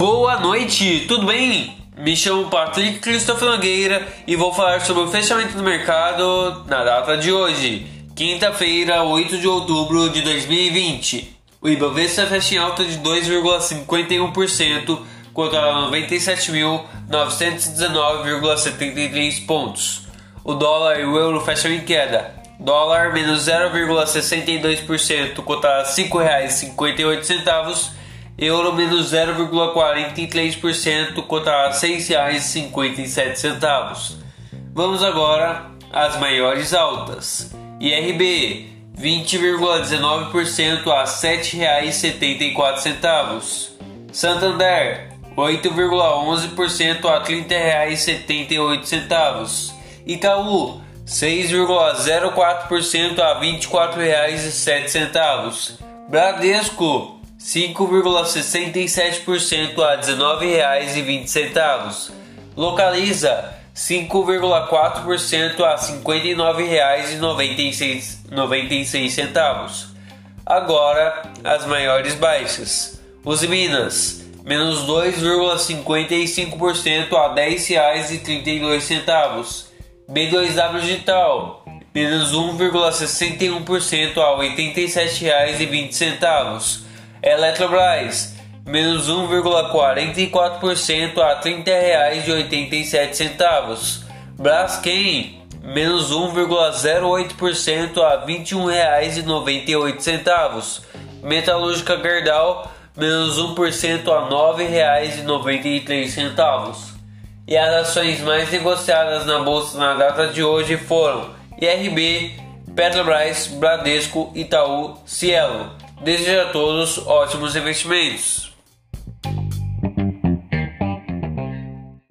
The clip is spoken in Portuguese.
Boa noite, tudo bem? Me chamo Patrick Christopher Nogueira e vou falar sobre o fechamento do mercado na data de hoje, quinta-feira, 8 de outubro de 2020. O Ibovespa fecha em alta de 2,51%, cotado a 97.919,73 pontos. O dólar e o euro fecham em queda. Dólar menos 0,62%, cotado a R$ 5,58 euro menos 0,43%, cotado a R$ 6,57. Vamos agora às maiores altas. IRB 20,19% a R$ 7,74. Santander 8,11% a R$ 30,78. Itaú 6,04% a R$ 24,07. Bradesco 5,67% a R$ 19,20. Localiza 5,4% a R$ 59,96. Agora as maiores baixas. Os Minas, menos 2,55% a R$ 10,32. B2W Digital, menos 1,61% a R$ 87,20. Eletrobras, menos 1,44% a R$ 30,87. Braskem, menos 1,08% a R$ 21,98. Metalúrgica Gerdau, menos 1% a R$ 9,93. E as ações mais negociadas na bolsa na data de hoje foram IRB, Petrobras, Bradesco, Itaú, Cielo. Desejo a todos ótimos investimentos.